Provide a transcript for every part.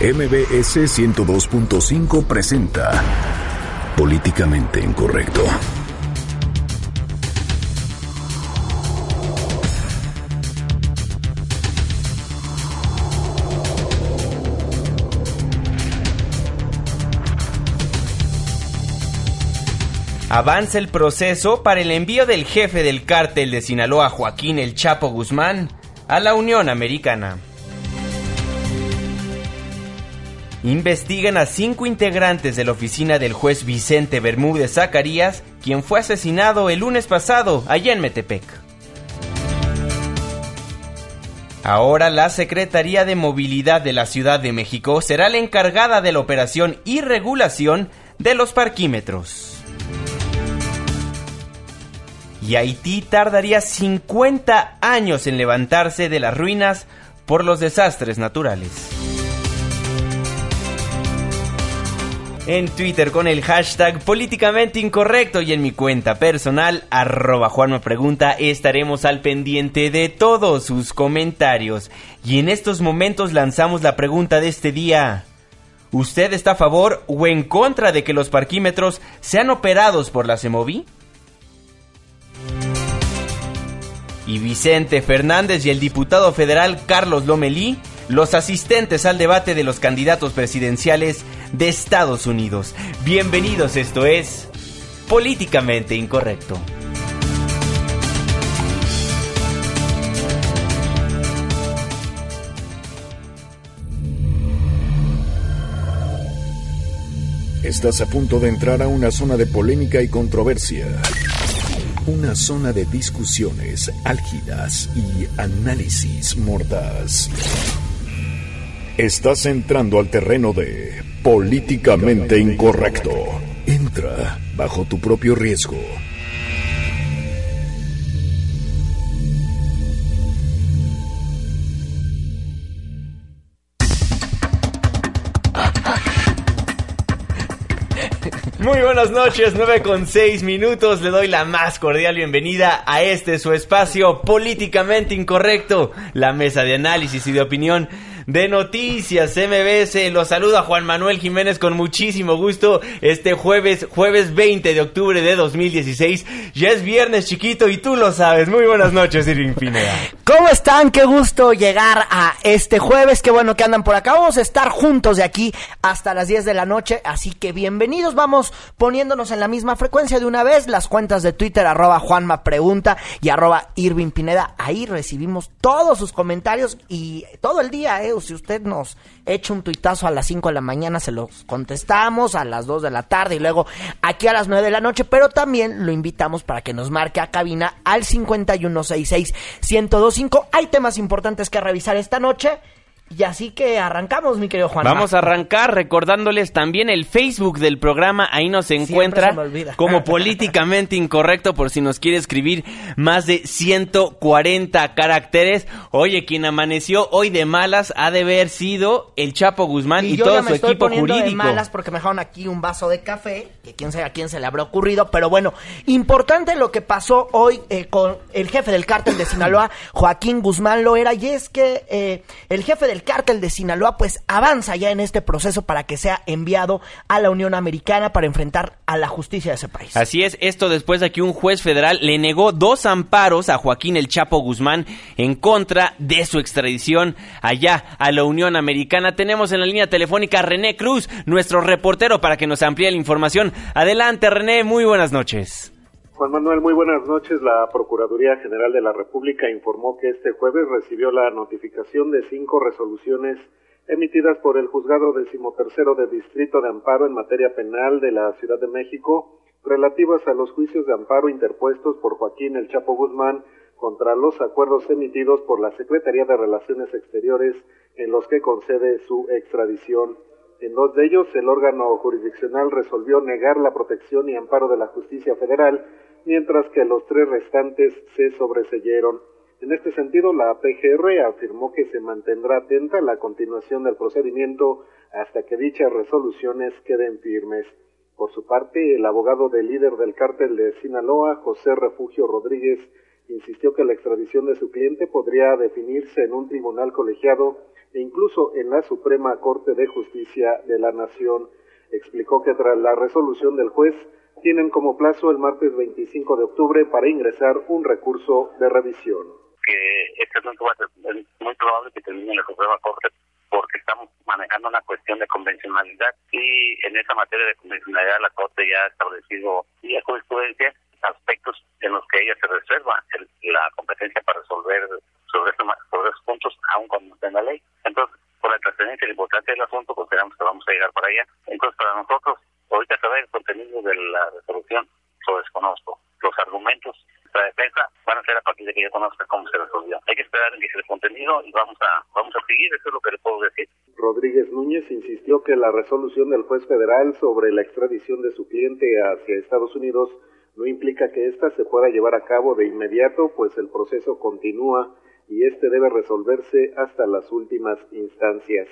MBS 102.5 presenta Políticamente Incorrecto. Avanza el proceso para el envío del jefe del cártel de Sinaloa, Joaquín El Chapo Guzmán, a la Unión Americana. Investigan a cinco integrantes de la oficina del juez Vicente Bermúdez Zacarías, quien fue asesinado el lunes pasado allá en Metepec. Ahora la Secretaría de Movilidad de la Ciudad de México será la encargada de la operación y regulación de los parquímetros. Y Haití tardaría 50 años en levantarse de las ruinas por los desastres naturales. En Twitter con el hashtag políticamente incorrecto y en mi cuenta personal, arroba Juan estaremos al pendiente de todos sus comentarios. Y en estos momentos lanzamos la pregunta de este día. ¿Usted está a favor o en contra de que los parquímetros sean operados por la CEMOVI? y Vicente Fernández y el diputado federal Carlos Lomelí, los asistentes al debate de los candidatos presidenciales de Estados Unidos. Bienvenidos, esto es Políticamente Incorrecto. Estás a punto de entrar a una zona de polémica y controversia una zona de discusiones álgidas y análisis mordaz. Estás entrando al terreno de políticamente incorrecto. Entra bajo tu propio riesgo. Muy buenas noches, 9 con 6 minutos. Le doy la más cordial bienvenida a este su espacio políticamente incorrecto, la mesa de análisis y de opinión de Noticias MBS. Los saluda Juan Manuel Jiménez con muchísimo gusto este jueves, jueves 20 de octubre de 2016. Ya es viernes chiquito y tú lo sabes. Muy buenas noches, Irving Pineda. ¿Cómo están? Qué gusto llegar a este jueves. Qué bueno que andan por acá. Vamos a estar juntos de aquí hasta las 10 de la noche. Así que bienvenidos. Vamos poniéndonos en la misma frecuencia de una vez. Las cuentas de Twitter, arroba Juanma Pregunta y arroba Irving Pineda. Ahí recibimos todos sus comentarios y todo el día, ¿eh? Si usted nos echa un tuitazo a las 5 de la mañana, se los contestamos a las 2 de la tarde y luego aquí a las 9 de la noche, pero también lo invitamos para que nos marque a cabina al 5166-1025. Hay temas importantes que revisar esta noche. Y así que arrancamos, mi querido Juan. Vamos a arrancar recordándoles también el Facebook del programa. Ahí nos encuentra como políticamente incorrecto por si nos quiere escribir más de 140 caracteres. Oye, quien amaneció hoy de malas ha de haber sido el Chapo Guzmán y, todo su equipo jurídico. de malas porque me dejaron aquí un vaso de café, que quién sabe a quién se le habrá ocurrido, pero bueno, importante lo que pasó hoy eh, con el jefe del cártel de Sinaloa, Joaquín Guzmán Loera, y es que eh, el jefe del el cártel de Sinaloa pues avanza ya en este proceso para que sea enviado a la Unión Americana para enfrentar a la justicia de ese país. Así es, esto después de que un juez federal le negó dos amparos a Joaquín El Chapo Guzmán en contra de su extradición allá a la Unión Americana. Tenemos en la línea telefónica a René Cruz, nuestro reportero, para que nos amplíe la información. Adelante, René, muy buenas noches. Juan Manuel, muy buenas noches. La Procuraduría General de la República informó que este jueves recibió la notificación de cinco resoluciones emitidas por el Juzgado Decimotercero de Distrito de Amparo en materia penal de la Ciudad de México relativas a los juicios de amparo interpuestos por Joaquín El Chapo Guzmán contra los acuerdos emitidos por la Secretaría de Relaciones Exteriores en los que concede su extradición. En dos de ellos, el órgano jurisdiccional resolvió negar la protección y amparo de la justicia federal mientras que los tres restantes se sobreseyeron. En este sentido, la PGR afirmó que se mantendrá atenta a la continuación del procedimiento hasta que dichas resoluciones queden firmes. Por su parte, el abogado del líder del cártel de Sinaloa, José Refugio Rodríguez, insistió que la extradición de su cliente podría definirse en un tribunal colegiado e incluso en la Suprema Corte de Justicia de la Nación. Explicó que tras la resolución del juez tienen como plazo el martes 25 de octubre para ingresar un recurso de revisión. Que este asunto va a ser muy probable que termine la Suprema Corte porque estamos manejando una cuestión de convencionalidad y en esa materia de convencionalidad la Corte ya ha establecido vía jurisprudencia aspectos en los que ella se reserva la competencia para resolver sobre, sobre esos puntos, aun cuando esté en la ley. Entonces, por la trascendencia y la importancia del asunto, consideramos que vamos a llegar para allá. Entonces, para nosotros, ahorita saber el contenido de la resolución, lo desconozco. Los argumentos de la defensa van a ser a partir de que yo conozca cómo se resolvió. Hay que esperar en que el contenido y vamos a, vamos a seguir, eso es lo que le puedo decir. Rodríguez Núñez insistió que la resolución del juez federal sobre la extradición de su cliente hacia Estados Unidos no implica que ésta se pueda llevar a cabo de inmediato, pues el proceso continúa y este debe resolverse hasta las últimas instancias.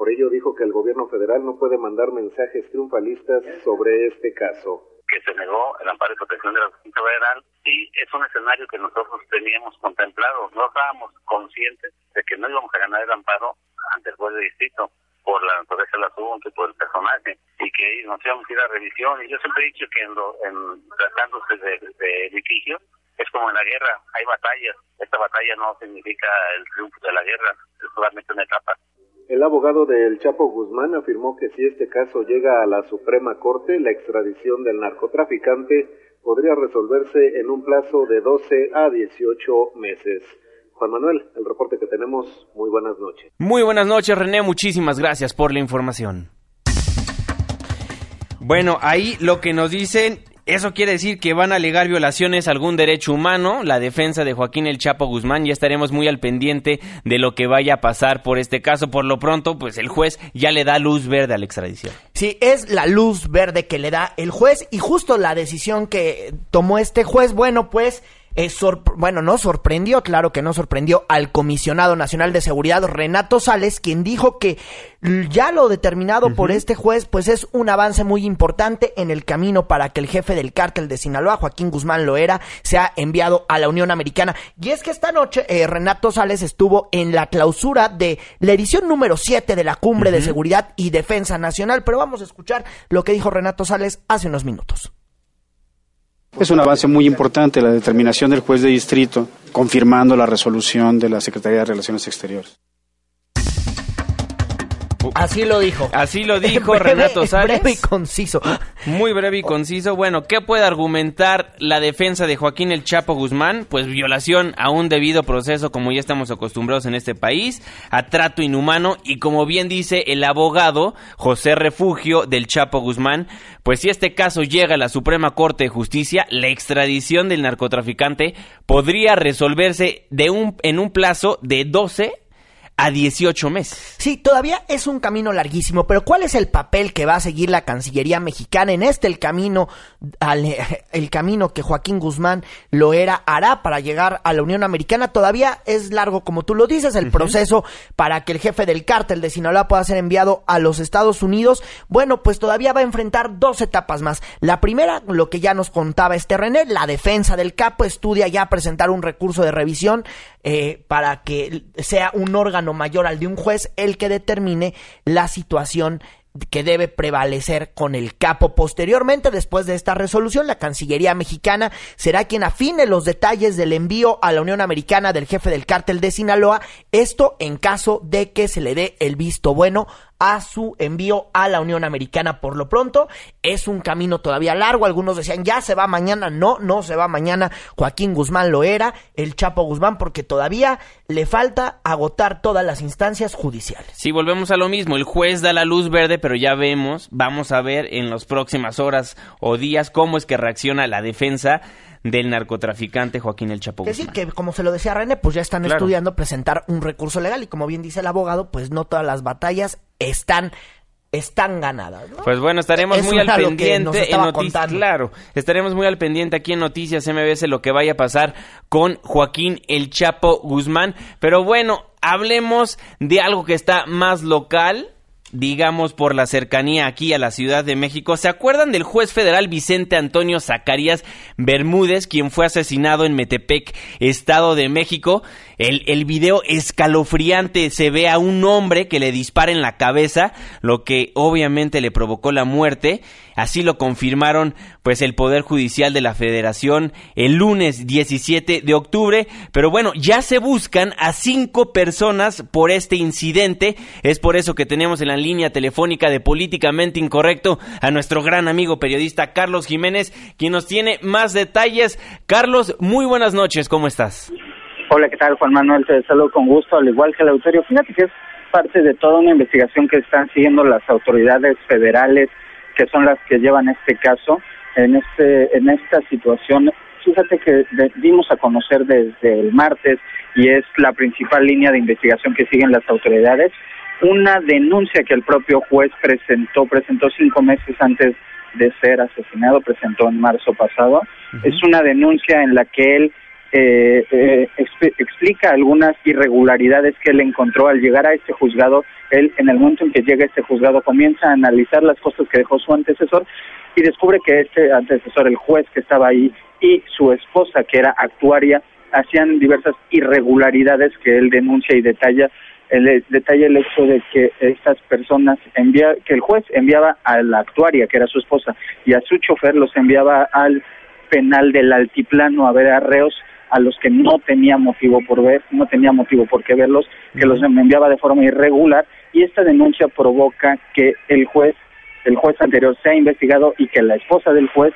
Por ello dijo que el gobierno federal no puede mandar mensajes triunfalistas sobre este caso. Que se negó el amparo y protección de la justicia federal y es un escenario que nosotros teníamos contemplado. No estábamos conscientes de que no íbamos a ganar el amparo ante el juez de distrito por la naturaleza del asunto y por el personaje y que nos íbamos a ir a revisión y yo siempre he dicho que en, en tratándose de, de, litigio es como en la guerra, hay batallas, esta batalla no significa el triunfo de la guerra, es solamente una etapa. El abogado del Chapo Guzmán afirmó que si este caso llega a la Suprema Corte, la extradición del narcotraficante podría resolverse en un plazo de 12 a 18 meses. Juan Manuel, el reporte que tenemos, muy buenas noches. Muy buenas noches, René, muchísimas gracias por la información. Bueno, ahí lo que nos dicen eso quiere decir que van a alegar violaciones a algún derecho humano. La defensa de Joaquín El Chapo Guzmán ya estaremos muy al pendiente de lo que vaya a pasar por este caso. Por lo pronto, pues el juez ya le da luz verde a la extradición. Sí, es la luz verde que le da el juez y justo la decisión que tomó este juez, bueno, pues bueno, no sorprendió, claro que no sorprendió al comisionado nacional de seguridad Renato Sales, quien dijo que ya lo determinado por este juez, pues es un avance muy importante en el camino para que el jefe del cártel de Sinaloa, Joaquín Guzmán Loera, sea enviado a la Unión Americana. Y es que esta noche eh, Renato Sales estuvo en la clausura de la edición número 7 de la Cumbre de Seguridad y Defensa Nacional, pero vamos a escuchar lo que dijo Renato Sales hace unos minutos. Es un avance muy importante la determinación del juez de distrito confirmando la resolución de la Secretaría de Relaciones Exteriores. Así lo dijo. Así lo dijo Renato Sáenz. Breve y conciso. Muy breve y conciso. Bueno, ¿qué puede argumentar la defensa de Joaquín El Chapo Guzmán? Pues violación a un debido proceso, como ya estamos acostumbrados en este país, a trato inhumano y como bien dice el abogado José Refugio del Chapo Guzmán, pues si este caso llega a la Suprema Corte de Justicia, la extradición del narcotraficante podría resolverse de un, en un plazo de 12 a 18 meses. Sí, todavía es un camino larguísimo, pero ¿cuál es el papel que va a seguir la Cancillería mexicana en este el camino el camino que Joaquín Guzmán lo era hará para llegar a la Unión Americana? Todavía es largo como tú lo dices el proceso para que el jefe del cártel de Sinaloa pueda ser enviado a los Estados Unidos. Bueno, pues todavía va a enfrentar dos etapas más. La primera, lo que ya nos contaba este René, la defensa del capo estudia ya presentar un recurso de revisión eh, para que sea un órgano mayor al de un juez el que determine la situación que debe prevalecer con el capo. Posteriormente, después de esta resolución, la Cancillería mexicana será quien afine los detalles del envío a la Unión Americana del jefe del cártel de Sinaloa, esto en caso de que se le dé el visto bueno a su envío a la Unión Americana por lo pronto. Es un camino todavía largo. Algunos decían, ya se va mañana. No, no se va mañana. Joaquín Guzmán lo era, el Chapo Guzmán, porque todavía le falta agotar todas las instancias judiciales. Si volvemos a lo mismo. El juez da la luz verde, pero ya vemos, vamos a ver en las próximas horas o días cómo es que reacciona la defensa del narcotraficante Joaquín El Chapo Es decir, que como se lo decía René, pues ya están estudiando presentar un recurso legal y como bien dice el abogado, pues no todas las batallas están están ganadas. Pues bueno, estaremos muy al pendiente en noticias. Claro, estaremos muy al pendiente aquí en Noticias MBS lo que vaya a pasar con Joaquín El Chapo Guzmán. Pero bueno, hablemos de algo que está más local digamos por la cercanía aquí a la Ciudad de México. ¿Se acuerdan del juez federal Vicente Antonio Zacarías Bermúdez, quien fue asesinado en Metepec, Estado de México? El, el video escalofriante se ve a un hombre que le dispara en la cabeza, lo que obviamente le provocó la muerte. Así lo confirmaron pues el Poder Judicial de la Federación el lunes 17 de octubre. Pero bueno, ya se buscan a cinco personas por este incidente. Es por eso que tenemos en la línea telefónica de Políticamente Incorrecto a nuestro gran amigo periodista Carlos Jiménez, quien nos tiene más detalles. Carlos, muy buenas noches, ¿cómo estás? Hola, ¿qué tal, Juan Manuel? Te saludo con gusto, al igual que el auditorio. Fíjate que es parte de toda una investigación que están siguiendo las autoridades federales, que son las que llevan este caso. En, este, en esta situación, fíjate que dimos a conocer desde el martes, y es la principal línea de investigación que siguen las autoridades, una denuncia que el propio juez presentó, presentó cinco meses antes de ser asesinado, presentó en marzo pasado. Es una denuncia en la que él eh, eh, explica algunas irregularidades que él encontró al llegar a este juzgado. Él, en el momento en que llega a este juzgado, comienza a analizar las cosas que dejó su antecesor y descubre que este antecesor, el juez que estaba ahí, y su esposa, que era actuaria, hacían diversas irregularidades que él denuncia y detalla. El, detalla el hecho de que estas personas envía, que el juez enviaba a la actuaria, que era su esposa, y a su chofer los enviaba al penal del altiplano a ver arreos a los que no tenía motivo por ver, no tenía motivo por qué verlos, que los enviaba de forma irregular y esta denuncia provoca que el juez, el juez anterior sea investigado y que la esposa del juez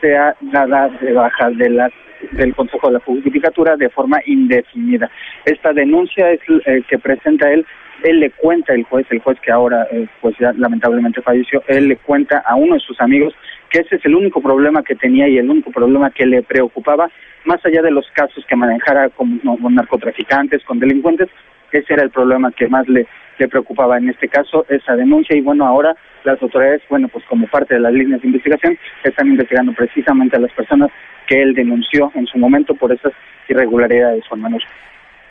sea dada de baja de la, del Consejo de la Judicatura de forma indefinida. Esta denuncia es eh, que presenta él él le cuenta el juez, el juez que ahora eh, pues ya lamentablemente falleció, él le cuenta a uno de sus amigos que ese es el único problema que tenía y el único problema que le preocupaba, más allá de los casos que manejara con, con narcotraficantes, con delincuentes, ese era el problema que más le, preocupaba en este caso, esa denuncia y bueno, ahora las autoridades, bueno, pues como parte de las líneas de investigación, están investigando precisamente a las personas que él denunció en su momento por esas irregularidades, Juan Manuel.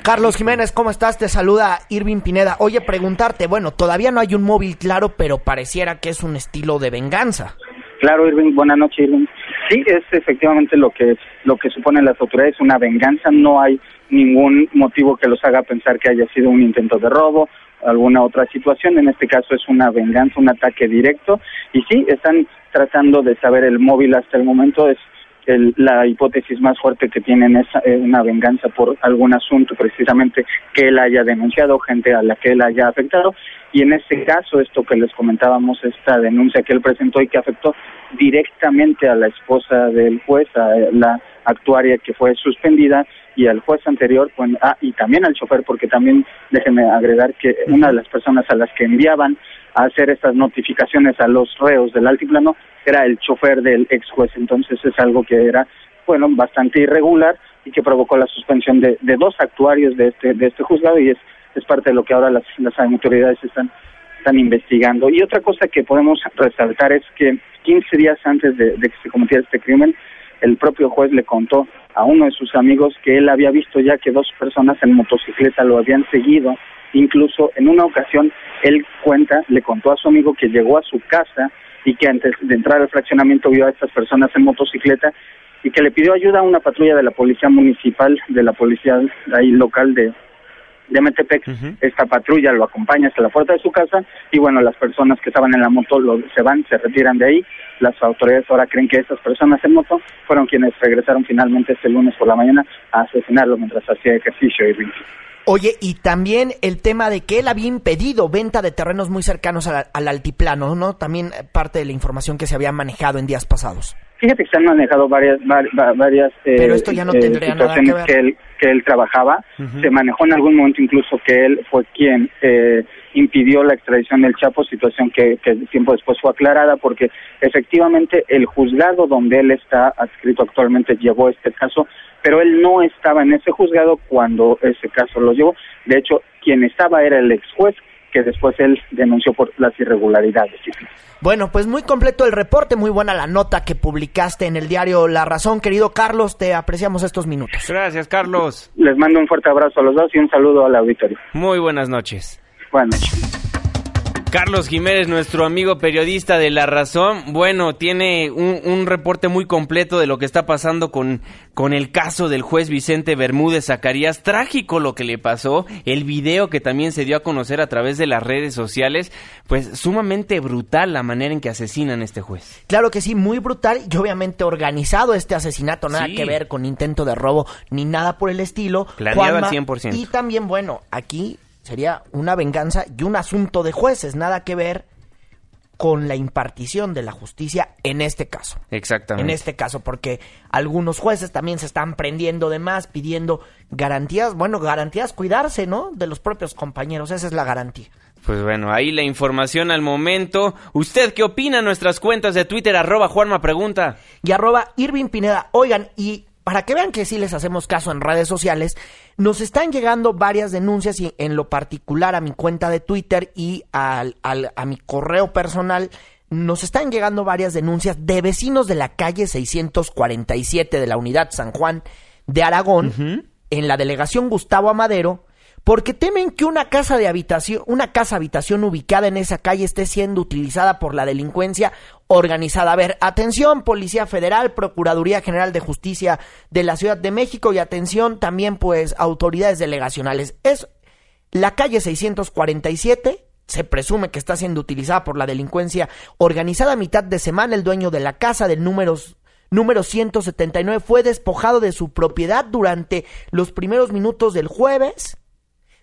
Carlos Jiménez, ¿cómo estás? Te saluda Irving Pineda. Oye, preguntarte, bueno, todavía no hay un móvil claro, pero pareciera que es un estilo de venganza. Claro, Irving, buenas noches, Irving. Sí, es efectivamente lo que lo que suponen las autoridades, una venganza. No hay ningún motivo que los haga pensar que haya sido un intento de robo, alguna otra situación. En este caso es una venganza, un ataque directo. Y sí, están tratando de saber el móvil hasta el momento. Es la hipótesis más fuerte que tienen es eh, una venganza por algún asunto precisamente que él haya denunciado, gente a la que él haya afectado. Y en este caso, esto que les comentábamos, esta denuncia que él presentó y que afectó directamente a la esposa del juez, a la actuaria que fue suspendida, y al juez anterior, pues, ah, y también al chofer, porque también déjenme agregar que una de las personas a las que enviaban hacer estas notificaciones a los reos del altiplano era el chofer del ex juez, entonces es algo que era, bueno, bastante irregular y que provocó la suspensión de, de dos actuarios de este, de este juzgado y es, es parte de lo que ahora las, las autoridades están, están investigando. Y otra cosa que podemos resaltar es que 15 días antes de, de que se cometiera este crimen, el propio juez le contó a uno de sus amigos que él había visto ya que dos personas en motocicleta lo habían seguido. Incluso en una ocasión él cuenta, le contó a su amigo que llegó a su casa y que antes de entrar al fraccionamiento vio a estas personas en motocicleta y que le pidió ayuda a una patrulla de la policía municipal, de la policía ahí local de, de Metepec. Esta patrulla lo acompaña hasta la puerta de su casa y bueno, las personas que estaban en la moto lo, se van, se retiran de ahí. Las autoridades ahora creen que esas personas en moto fueron quienes regresaron finalmente este lunes por la mañana a asesinarlo mientras hacía ejercicio y Oye, y también el tema de que él había impedido venta de terrenos muy cercanos al, altiplano, ¿no? También parte de la información que se había manejado en días pasados. Fíjate que se han manejado varias, varias eh, Pero esto ya no eh, tendría nada que, ver. que él que él trabajaba. Se manejó en algún momento incluso que él fue quien eh, impidió la extradición del Chapo, situación que, que tiempo después fue aclarada porque efectivamente el juzgado donde él está adscrito actualmente llevó este caso, pero él no estaba en ese juzgado cuando ese caso lo llevó. De hecho, quien estaba era el ex juez que después él denunció por las irregularidades. Bueno, pues muy completo el reporte, muy buena la nota que publicaste en el diario La Razón, querido Carlos, te apreciamos estos minutos. Gracias, Carlos. Les mando un fuerte abrazo a los dos y un saludo al auditorio. Muy buenas noches. Buenas noches. Carlos Jiménez, nuestro amigo periodista de La Razón, bueno, tiene un, un, reporte muy completo de lo que está pasando con, con el caso del juez Vicente Bermúdez Zacarías. Trágico lo que le pasó, el video que también se dio a conocer a través de las redes sociales, pues sumamente brutal la manera en que asesinan a este juez. Claro que sí, muy brutal y obviamente organizado este asesinato, nada Sí. que ver con intento de robo ni nada por el estilo. Planeado al Juanma, 100%. Y también, bueno, aquí sería una venganza y un asunto de jueces, nada que ver con la impartición de la justicia en este caso. Exactamente. En este caso, porque algunos jueces también se están prendiendo de más, pidiendo garantías, bueno, garantías, cuidarse, ¿no? De los propios compañeros, esa es la garantía. Pues bueno, ahí la información al momento. ¿Usted qué opina? Nuestras cuentas de Twitter, arroba Juanma Pregunta. y arroba Irving Pineda. Oigan, y para que vean que sí les hacemos caso en redes sociales, nos están llegando varias denuncias y en lo particular a mi cuenta de Twitter y al, al- a mi correo personal. Nos están llegando varias denuncias de vecinos de la calle 647 de la unidad San Juan de Aragón, en la delegación Gustavo Amadero, porque temen que una casa de habitación, una casa habitación ubicada en esa calle esté siendo utilizada por la delincuencia organizada. A ver, atención, Policía Federal, Procuraduría General de Justicia de la Ciudad de México y atención también pues autoridades delegacionales. Es la calle 647 se presume que está siendo utilizada por la delincuencia organizada a mitad de semana. El dueño de la casa del número, número 179 fue despojado de su propiedad durante los primeros minutos del jueves.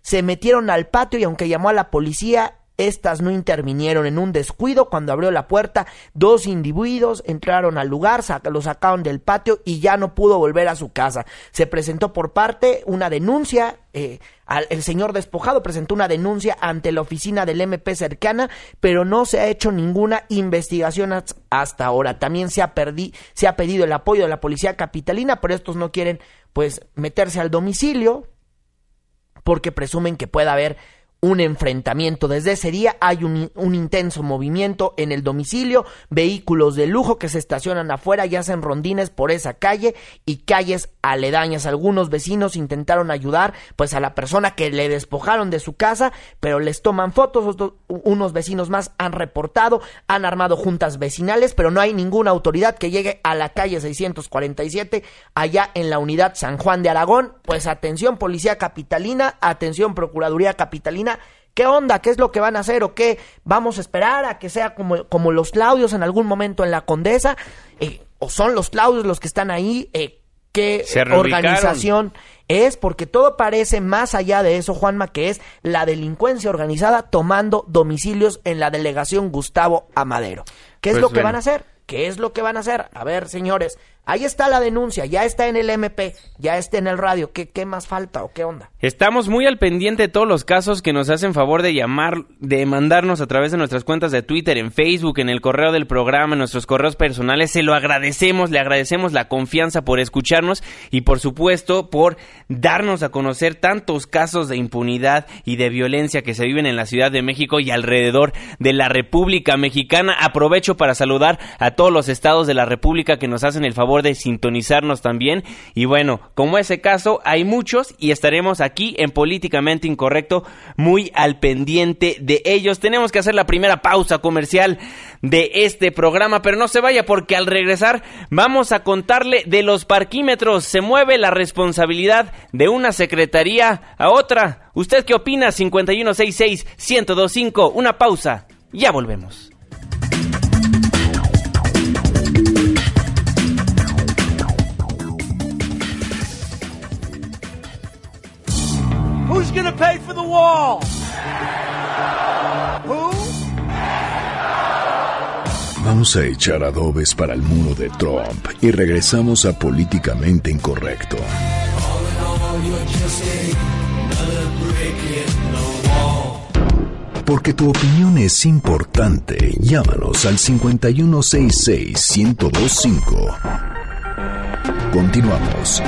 Se metieron al patio y aunque llamó a la policía, estas no intervinieron en un descuido. Cuando abrió la puerta, dos individuos entraron al lugar, lo sacaron del patio y ya no pudo volver a su casa. Se presentó por parte una denuncia. eh, al- el señor despojado presentó una denuncia ante la oficina del MP cercana, pero no se ha hecho ninguna investigación hasta ahora. También se ha, se ha pedido el apoyo de la policía capitalina, pero estos no quieren pues meterse al domicilio porque presumen que pueda haber un enfrentamiento. Desde ese día hay un, intenso movimiento en el domicilio, vehículos de lujo que se estacionan afuera y hacen rondines por esa calle y calles aledañas. Algunos vecinos intentaron ayudar pues a la persona que le despojaron de su casa, pero les toman fotos. Otros- unos vecinos más han reportado, han armado juntas vecinales, pero no hay ninguna autoridad que llegue a la calle 647 allá en la unidad San Juan de Aragón. Pues atención Policía Capitalina, atención Procuraduría Capitalina. ¿Qué onda? ¿Qué es lo que van a hacer? ¿O qué? ¿Vamos a esperar a que sea como, como los Claudios en algún momento en la Condesa? Eh, ¿O son los Claudios los que están ahí? Eh, ¿Qué organización es? Porque todo parece más allá de eso, Juanma, que es la delincuencia organizada tomando domicilios en la delegación Gustavo Amadero. ¿Qué es Pues lo que bueno. van a hacer? ¿Qué es lo que van a hacer? A ver, señores, ahí está la denuncia, ya está en el MP, ya está en el radio. ¿Qué, más falta o qué onda? Estamos muy al pendiente de todos los casos que nos hacen favor de llamar, de mandarnos a través de nuestras cuentas de Twitter, en Facebook, en el correo del programa, en nuestros correos personales. Se lo agradecemos, le agradecemos la confianza por escucharnos y por supuesto por darnos a conocer tantos casos de impunidad y de violencia que se viven en la Ciudad de México y alrededor de la República Mexicana. Aprovecho para saludar a todos los estados de la República que nos hacen el favor de sintonizarnos también. Y bueno, como ese caso, hay muchos y estaremos aquí en Políticamente Incorrecto muy al pendiente de ellos. Tenemos que hacer la primera pausa comercial de este programa, pero no se vaya porque al regresar vamos a contarle de los parquímetros. Se mueve la responsabilidad de una secretaría a otra. ¿Usted qué opina? 5166-1025. Una pausa. Ya volvemos. Vamos a echar adobes para el muro de Trump y regresamos a Políticamente Incorrecto. Porque tu opinión es importante, llámanos al 5166-1025. Continuamos.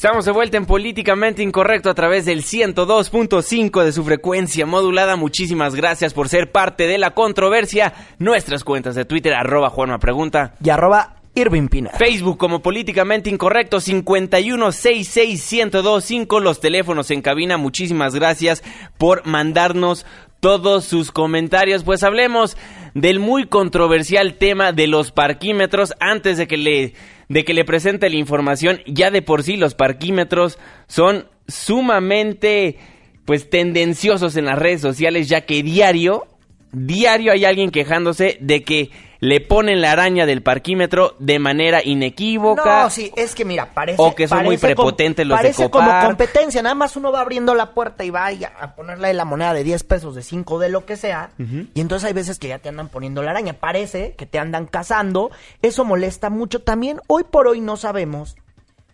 Estamos de vuelta en Políticamente Incorrecto a través del 102.5 de su frecuencia modulada. Muchísimas gracias por ser parte de la controversia. Nuestras cuentas de Twitter, arroba Juanma Pregunta. Y arroba Irving Pina. Facebook como políticamente incorrecto 5166125 los teléfonos en cabina. Muchísimas gracias por mandarnos todos sus comentarios. Pues hablemos del muy controversial tema de los parquímetros antes de que le de que le presente la información. Ya de por sí los parquímetros son sumamente pues tendenciosos en las redes sociales ya que diario diario hay alguien quejándose de que le ponen la araña del parquímetro de manera inequívoca. No, sí, es que mira, parece. O que son muy prepotentes los de Parece Copar. como competencia, nada más uno va abriendo la puerta y va a, a ponerle la moneda de 10 pesos, de 5, de lo que sea. Y entonces hay veces que ya te andan poniendo la araña. Parece que te andan cazando. Eso molesta mucho. También, hoy por hoy no sabemos.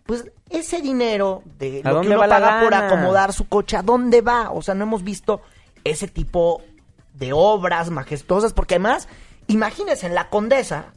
Pues ese dinero de ¿A lo que uno va paga por acomodar su coche, ¿a dónde va? O sea, no hemos visto ese tipo de obras majestuosas, porque además, imagínense, en la Condesa,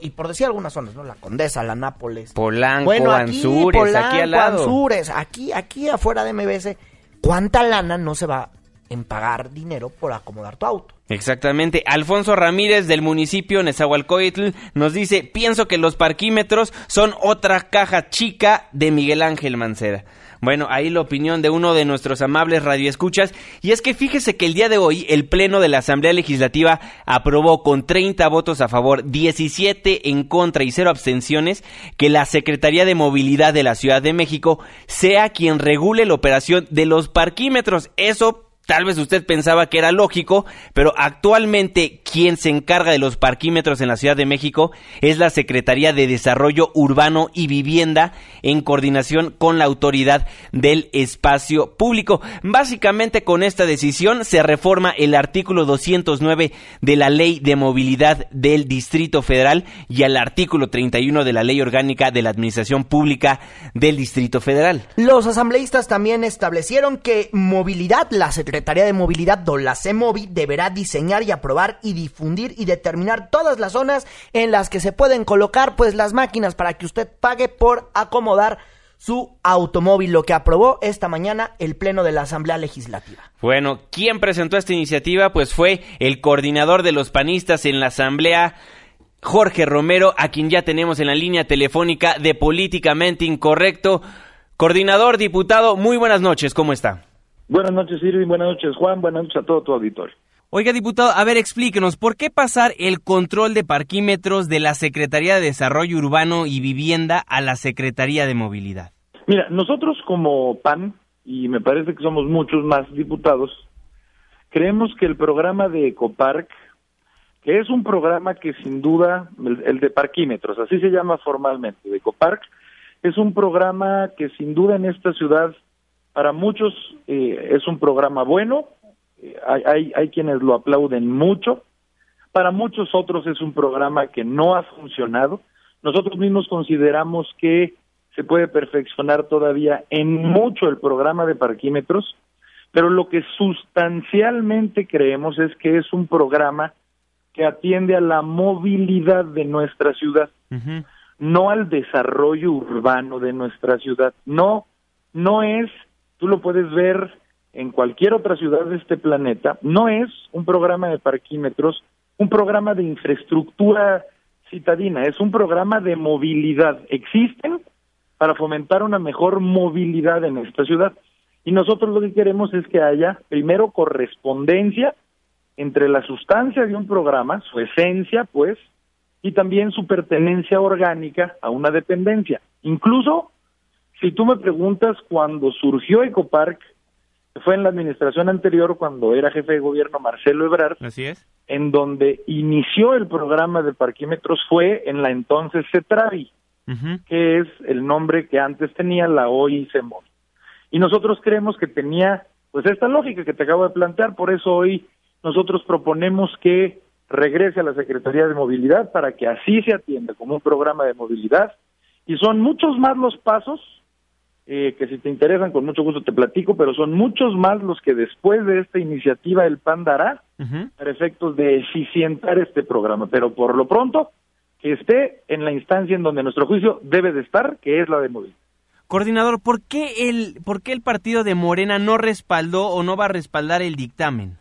y por decir algunas zonas, ¿no? La Condesa, la Nápoles. Polanco, Bueno, aquí, Anzures, Polanco, aquí al lado. Anzures, aquí, aquí afuera de MBS, ¿cuánta lana no se va en pagar dinero por acomodar tu auto? Exactamente. Alfonso Ramírez del municipio Nezahualcóyotl nos dice, pienso que los parquímetros son otra caja chica de Miguel Ángel Mancera. Bueno, ahí la opinión de uno de nuestros amables radioescuchas. Y es que fíjese que el día de hoy el Pleno de la Asamblea Legislativa aprobó con 30 votos a favor, 17 en contra y 0 abstenciones que la Secretaría de Movilidad de la Ciudad de México sea quien regule la operación de los parquímetros. Eso Tal vez usted pensaba que era lógico, pero actualmente quien se encarga de los parquímetros en la Ciudad de México es la Secretaría de Desarrollo Urbano y Vivienda en coordinación con la Autoridad del Espacio Público. Básicamente con esta decisión se reforma el artículo 209 de la Ley de Movilidad del Distrito Federal y el artículo 31 de la Ley Orgánica de la Administración Pública del Distrito Federal. Los asambleístas también establecieron que movilidad, la Secretaría de Movilidad o la CEMOVI deberá diseñar y aprobar y difundir y determinar todas las zonas en las que se pueden colocar pues las máquinas para que usted pague por acomodar su automóvil, lo que aprobó esta mañana el Pleno de la Asamblea Legislativa. Bueno, ¿quién presentó esta iniciativa? Pues fue el coordinador de los panistas en la Asamblea, Jorge Romero, a quien ya tenemos en la línea telefónica de Políticamente Incorrecto. Coordinador, diputado, muy buenas noches, ¿cómo está? Buenas noches, Irving. Buenas noches, Juan. Buenas noches a todo tu auditorio. Oiga, diputado, a ver, explíquenos, ¿por qué pasar el control de parquímetros de la Secretaría de Desarrollo Urbano y Vivienda a la Secretaría de Movilidad? Mira, nosotros como PAN, y me parece que somos muchos más diputados, creemos que el programa de Ecopark, que es un programa que sin duda, el, de parquímetros, así se llama formalmente, de Ecopark, es un programa que sin duda en esta ciudad, para muchos eh, es un programa bueno, hay, hay, hay quienes lo aplauden mucho, para muchos otros es un programa que no ha funcionado. Nosotros mismos consideramos que se puede perfeccionar todavía en mucho el programa de parquímetros, pero lo que sustancialmente creemos es que es un programa que atiende a la movilidad de nuestra ciudad, no al desarrollo urbano de nuestra ciudad. No, no es, tú lo puedes ver en cualquier otra ciudad de este planeta, no es un programa de parquímetros, un programa de infraestructura citadina, es un programa de movilidad. Existen para fomentar una mejor movilidad en esta ciudad. Y nosotros lo que queremos es que haya, primero, correspondencia entre la sustancia de un programa, su esencia, pues, y también su pertenencia orgánica a una dependencia. Incluso, si tú me preguntas cuando surgió Ecopark, fue en la administración anterior, cuando era jefe de gobierno Marcelo Ebrard, Así es. en donde inició el programa de parquímetros fue en la entonces CETRAVI, que es el nombre que antes tenía la hoy CEMOV. Y nosotros creemos que tenía pues esta lógica que te acabo de plantear, por eso hoy nosotros proponemos que regrese a la Secretaría de Movilidad para que así se atienda como un programa de movilidad. Y son muchos más los pasos eh, que si te interesan con mucho gusto te platico, pero son muchos más los que después de esta iniciativa el PAN dará para efectos de eficientar este programa. Pero por lo pronto, que esté en la instancia en donde nuestro juicio debe de estar, que es la de movilidad. Coordinador, ¿por qué, el, ¿por qué el partido de Morena no respaldó o no va a respaldar el dictamen?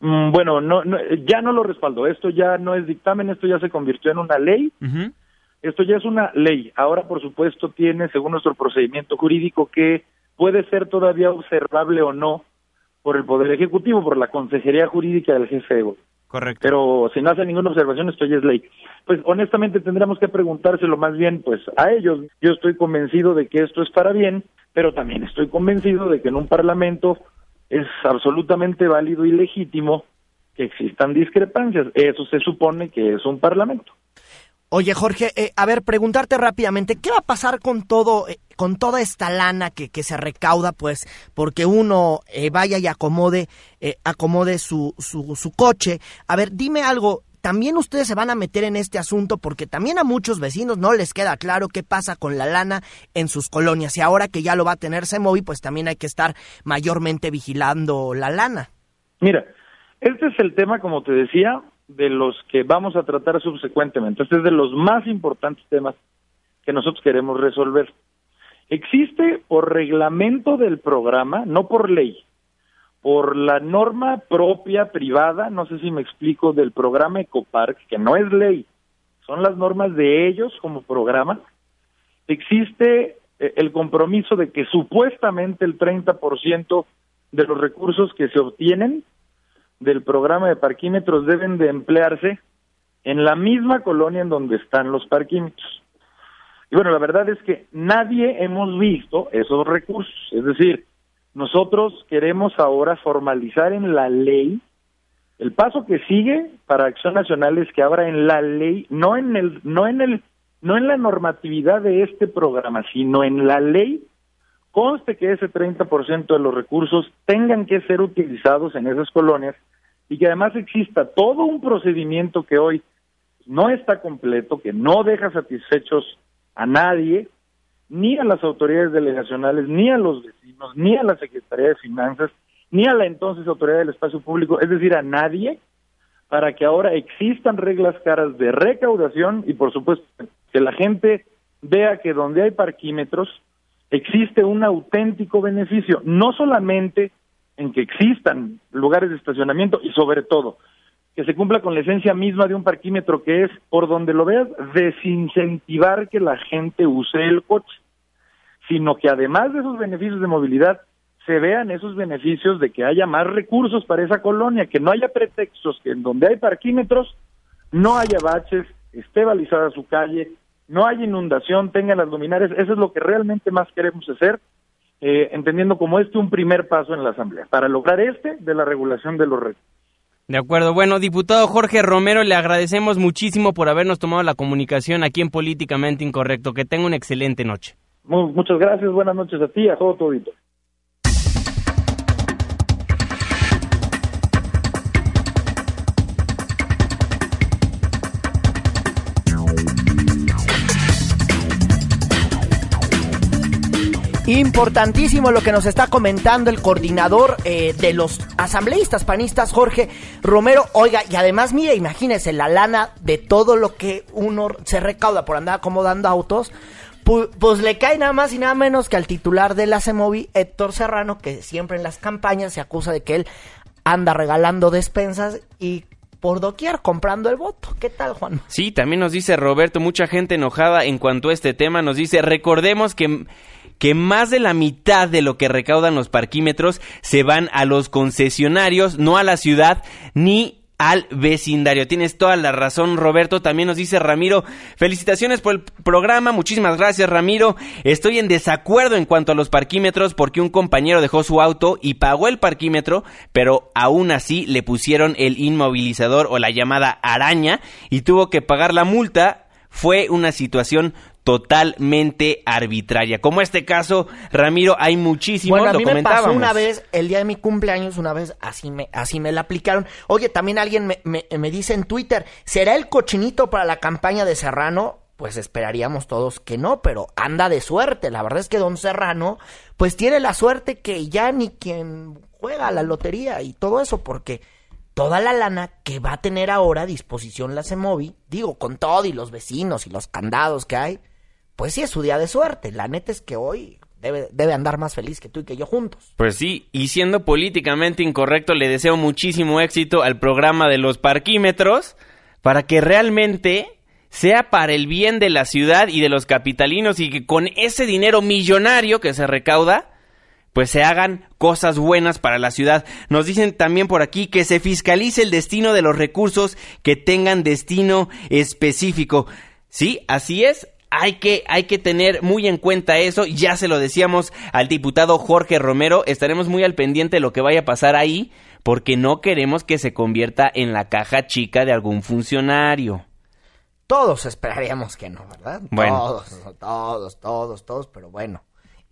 Mm, bueno, no, ya no lo respaldo. Esto ya no es dictamen, esto ya se convirtió en una ley. Esto ya es una ley. Ahora, por supuesto, tiene, según nuestro procedimiento jurídico, que puede ser todavía observable o no por el Poder Ejecutivo, por la Consejería Jurídica del jefe Correcto. Pero si no hace ninguna observación, esto ya es ley. Pues honestamente tendríamos que preguntárselo más bien pues a ellos. Yo estoy convencido de que esto es para bien, pero también estoy convencido de que en un parlamento es absolutamente válido y legítimo que existan discrepancias. Eso se supone que es un parlamento. Oye, Jorge, eh, a ver, preguntarte rápidamente, ¿qué va a pasar con todo, eh, con toda esta lana que, que se recauda, pues, porque uno eh, vaya y acomode, acomode su, su, su coche? A ver, dime algo, también ustedes se van a meter en este asunto porque también a muchos vecinos no les queda claro qué pasa con la lana en sus colonias y ahora que ya lo va a tener Semovi, pues también hay que estar mayormente vigilando la lana. Mira, este es el tema, como te decía, de los que vamos a tratar subsecuentemente. Este es de los más importantes temas que nosotros queremos resolver. Existe por reglamento del programa, no por ley, por la norma propia privada, no sé si me explico, del programa Ecopark, que no es ley, son las normas de ellos como programa, existe eh, el compromiso de que supuestamente el 30% de los recursos que se obtienen del programa de parquímetros deben de emplearse en la misma colonia en donde están los parquímetros. Y bueno, la verdad es que nadie hemos visto esos recursos. Es decir, nosotros queremos ahora formalizar en la ley el paso que sigue para Acción Nacional es que abra en la ley, no en el, no en el, no en la normatividad de este programa, sino en la ley conste que ese 30% de los recursos tengan que ser utilizados en esas colonias y que además exista todo un procedimiento que hoy no está completo, que no deja satisfechos a nadie, ni a las autoridades delegacionales, ni a los vecinos, ni a la Secretaría de Finanzas, ni a la entonces Autoridad del Espacio Público, es decir, a nadie, para que ahora existan reglas caras de recaudación y por supuesto que la gente vea que donde hay parquímetros existe un auténtico beneficio, no solamente en que existan lugares de estacionamiento y sobre todo que se cumpla con la esencia misma de un parquímetro que es, por donde lo veas, desincentivar que la gente use el coche, sino que además de esos beneficios de movilidad, se vean esos beneficios de que haya más recursos para esa colonia, que no haya pretextos, que en donde hay parquímetros no haya baches, esté balizada su calle, no haya inundación, tenga las luminarias, eso es lo que realmente más queremos hacer eh, entendiendo como este un primer paso en la Asamblea, para lograr este de la regulación de los retos. De acuerdo. Bueno, diputado Jorge Romero, le agradecemos muchísimo por habernos tomado la comunicación aquí en Políticamente Incorrecto. Que tenga una excelente noche. muchas gracias. Buenas noches a ti a todo tu auditorio. Importantísimo lo que nos está comentando el coordinador eh, de los asambleístas panistas, Jorge Romero. Oiga, y además, mire, imagínese la lana de todo lo que uno se recauda por andar acomodando autos. Pues, le cae nada más y nada menos que al titular de la CEMOVI, Héctor Serrano, que siempre en las campañas se acusa de que él anda regalando despensas y por doquier comprando el voto. ¿Qué tal, Juan? Sí, también nos dice Roberto, mucha gente enojada en cuanto a este tema. Nos dice, recordemos que que más de la mitad de lo que recaudan los parquímetros se van a los concesionarios, no a la ciudad ni al vecindario. Tienes toda la razón, Roberto. También nos dice Ramiro, felicitaciones por el programa. Muchísimas gracias, Ramiro. Estoy en desacuerdo en cuanto a los parquímetros porque un compañero dejó su auto y pagó el parquímetro, pero aún así le pusieron el inmovilizador o la llamada araña y tuvo que pagar la multa. Fue una situación totalmente arbitraria. Como este caso, Ramiro, hay muchísimos, bueno, a mí me pasó una vez, el día de mi cumpleaños, una vez así me, así me la aplicaron. Oye, también alguien me, me, me dice en Twitter, ¿será el cochinito para la campaña de Serrano? Pues esperaríamos todos que no, pero anda de suerte. La verdad es que don Serrano, pues tiene la suerte que ya ni quien juega la lotería y todo eso, porque toda la lana que va a tener ahora a disposición la CEMOVI, digo, con todo y los vecinos y los candados que hay, pues sí es su día de suerte. La neta es que hoy debe, debe andar más feliz que tú y que yo juntos. Pues sí, y siendo políticamente incorrecto, le deseo muchísimo éxito al programa de los parquímetros para que realmente sea para el bien de la ciudad y de los capitalinos y que con ese dinero millonario que se recauda, pues se hagan cosas buenas para la ciudad. Nos dicen también por aquí que se fiscalice el destino de los recursos que tengan destino específico. Sí, así es. Hay que, hay que tener muy en cuenta eso. Ya se lo decíamos al diputado Jorge Romero. Estaremos muy al pendiente de lo que vaya a pasar ahí, porque no queremos que se convierta en la caja chica de algún funcionario. Todos esperaríamos que no, ¿verdad? Bueno. Todos, todos, todos, todos, pero bueno.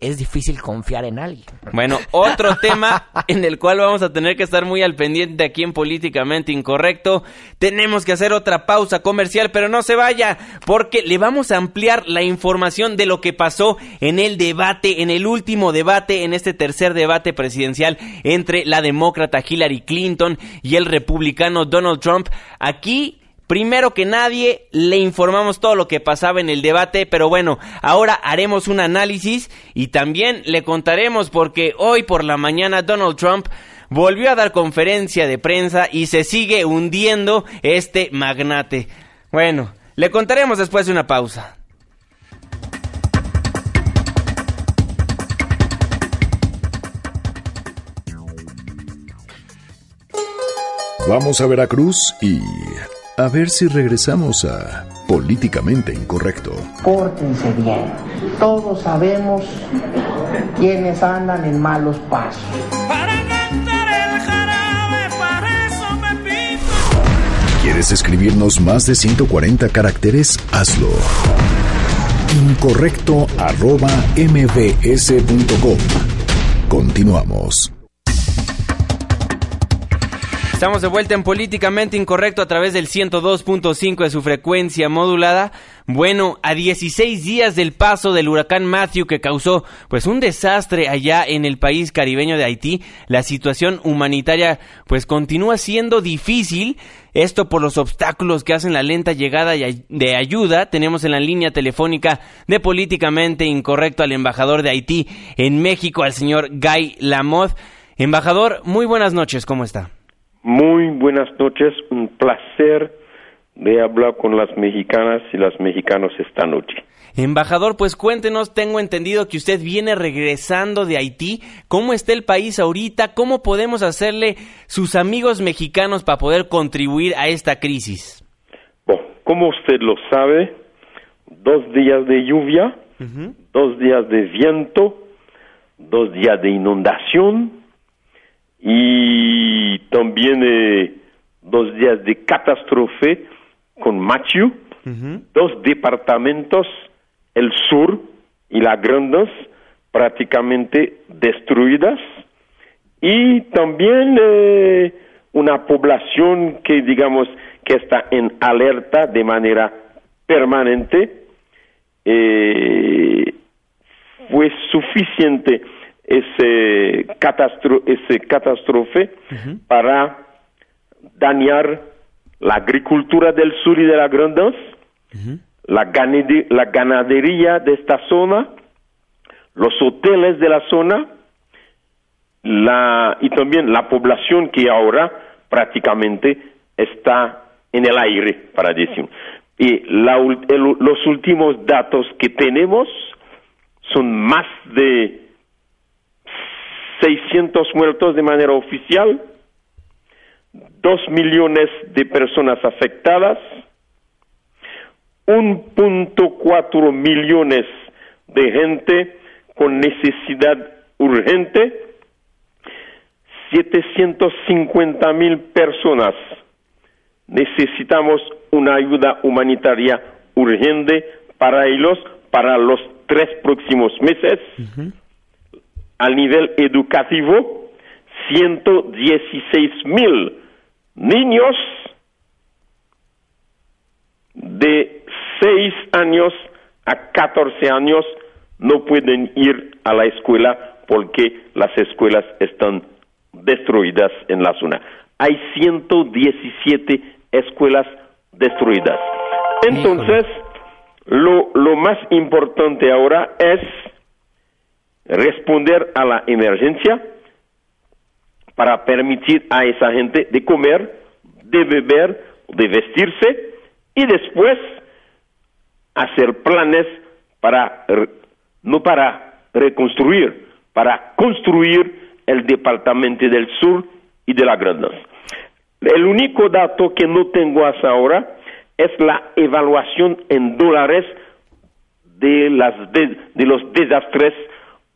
Es difícil confiar en alguien. Bueno, otro tema en el cual vamos a tener que estar muy al pendiente aquí en Políticamente Incorrecto. Tenemos que hacer otra pausa comercial, pero no se vaya, porque le vamos a ampliar la información de lo que pasó en el debate, en el último debate, en este tercer debate presidencial entre la demócrata Hillary Clinton y el republicano Donald Trump. Aquí Primero que nadie, le informamos todo lo que pasaba en el debate, pero bueno, ahora haremos un análisis y también le contaremos porque hoy por la mañana Donald Trump volvió a dar conferencia de prensa y se sigue hundiendo este magnate. Bueno, le contaremos después de una pausa. Vamos a Veracruz y a ver si regresamos a Políticamente Incorrecto. Pórtense bien. Todos sabemos quiénes andan en malos pasos. ¿Quieres escribirnos más de 140 caracteres? Hazlo. Incorrecto arroba mbs.com. Continuamos. Estamos de vuelta en Políticamente Incorrecto a través del 102.5 de su frecuencia modulada. Bueno, a 16 días del paso del huracán Matthew que causó pues un desastre allá en el país caribeño de Haití, la situación humanitaria pues continúa siendo difícil. Esto por los obstáculos que hacen la lenta llegada de ayuda. Tenemos en la línea telefónica de Políticamente Incorrecto al embajador de Haití en México, al señor Guy Lamoth. Embajador, muy buenas noches, ¿cómo está? Muy buenas noches, un placer de hablar con las mexicanas y los mexicanos esta noche. Embajador, pues cuéntenos, tengo entendido que usted viene regresando de Haití. ¿Cómo está el país ahorita? ¿Cómo podemos hacerle sus amigos mexicanos para poder contribuir a esta crisis? Bueno, como usted lo sabe, dos días de lluvia, dos días de viento, dos días de inundación, y también eh, dos días de catástrofe con Machu, dos departamentos, el sur y la Grandes, prácticamente destruidas, y también eh, una población que digamos que está en alerta de manera permanente, eh, fue suficiente ese, catastro ese catástrofe para dañar la agricultura del sur y de la Grandance, la, la ganadería de esta zona, los hoteles de la zona, la, y también la población que ahora prácticamente está en el aire, para decir. Y la, los últimos datos que tenemos son más de 600 muertos de manera oficial, 2 millones de personas afectadas, 1.4 millones de gente con necesidad urgente, 750 mil personas. Necesitamos una ayuda humanitaria urgente para ellos para los tres próximos meses al nivel educativo 116 mil niños de 6 años a 14 años no pueden ir a la escuela porque las escuelas están destruidas en la zona. Hay 117 escuelas destruidas. Entonces, lo, lo más importante ahora es responder a la emergencia para permitir a esa gente de comer, de beber, de vestirse y después hacer planes para no para reconstruir, para construir el departamento del sur y de la Granada. El único dato que no tengo hasta ahora es la evaluación en dólares de, las de, los desastres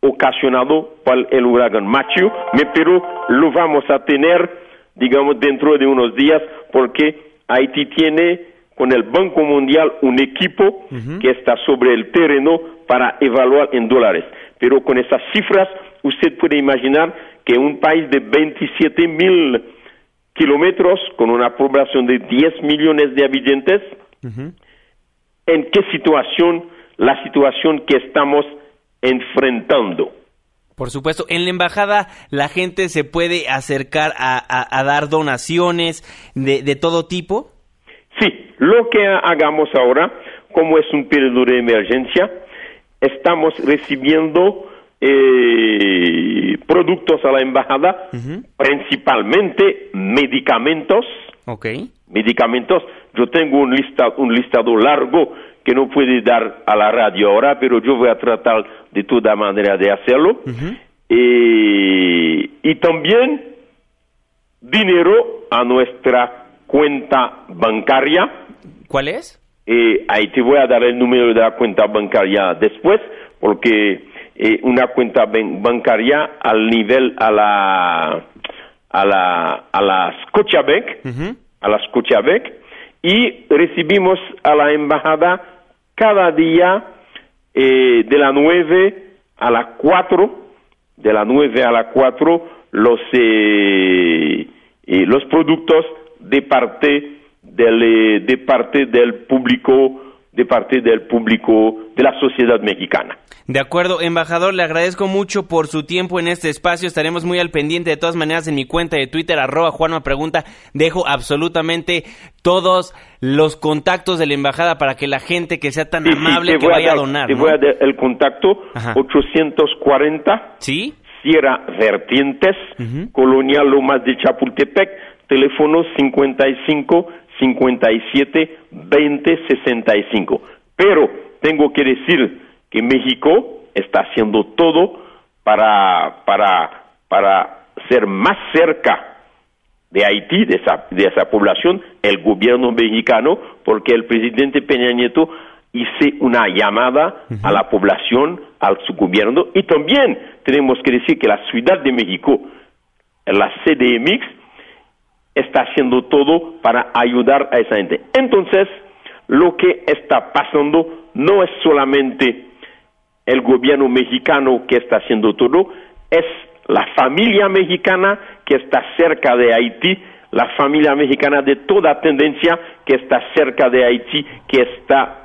ocasionados por el huracán Matthew, pero lo vamos a tener, digamos, dentro de unos días, porque Haití tiene con el Banco Mundial un equipo que está sobre el terreno para evaluar en dólares. Pero con esas cifras, usted puede imaginar que un país de 27 mil kilómetros, con una población de 10 millones de habitantes, ¿en qué situación, la situación que estamos enfrentando? Por supuesto, en la embajada la gente se puede acercar a, dar donaciones de, de, todo tipo. Sí, lo que hagamos ahora, como es un periodo de emergencia, estamos recibiendo eh, productos a la embajada, principalmente medicamentos. Okay. Medicamentos. Yo tengo un, lista, un listado largo que no puede dar a la radio ahora, pero yo voy a tratar de toda manera de hacerlo. Eh, y también dinero a nuestra cuenta bancaria. ¿Cuál es? Eh, ahí te voy a dar el número de la cuenta bancaria después, porque eh, una cuenta bancaria al nivel a la a la a la Scotiabank, a la Scotiabank y recibimos a la embajada cada día eh, de la 9 a la 4, de la 9 a la 4 los eh, los productos de parte del de parte del público de parte del público de la sociedad mexicana. De acuerdo, embajador, le agradezco mucho por su tiempo en este espacio. Estaremos muy al pendiente. De todas maneras, en mi cuenta de Twitter, arroba Juanma Pregunta, dejo absolutamente todos los contactos de la embajada para que la gente que sea tan amable que vaya a, donar. Te voy a dar el contacto 840 ¿Sí? Sierra Vertientes, Colonial Lomas de Chapultepec, teléfono 55 57 20 65. Pero tengo que decir que México está haciendo todo para, para, para ser más cerca de Haití, de esa, de esa población, el gobierno mexicano, porque el presidente Peña Nieto hizo una llamada a la población, al su gobierno, y también tenemos que decir que la Ciudad de México, la CDMX, está haciendo todo para ayudar a esa gente. Entonces, lo que está pasando no es solamente el gobierno mexicano que está haciendo todo, es la familia mexicana que está cerca de Haití, la familia mexicana de toda tendencia que está cerca de Haití, que está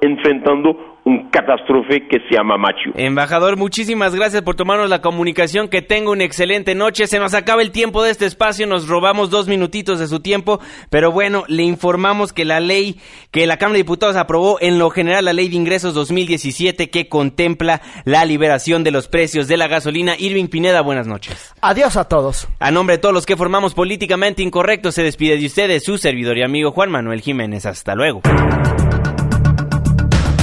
enfrentando un catástrofe que se llama Machu. Embajador, muchísimas gracias por tomarnos la comunicación. Que tenga una excelente noche. Se nos acaba el tiempo de este espacio. Nos robamos dos minutitos de su tiempo. Pero bueno, le informamos que la ley que la Cámara de Diputados aprobó en lo general, la ley de ingresos 2017, que contempla la liberación de los precios de la gasolina. Irving Pineda, buenas noches. Adiós a todos. A nombre de todos los que formamos Políticamente Incorrecto, se despide de ustedes su servidor y amigo Juan Manuel Jiménez. Hasta luego.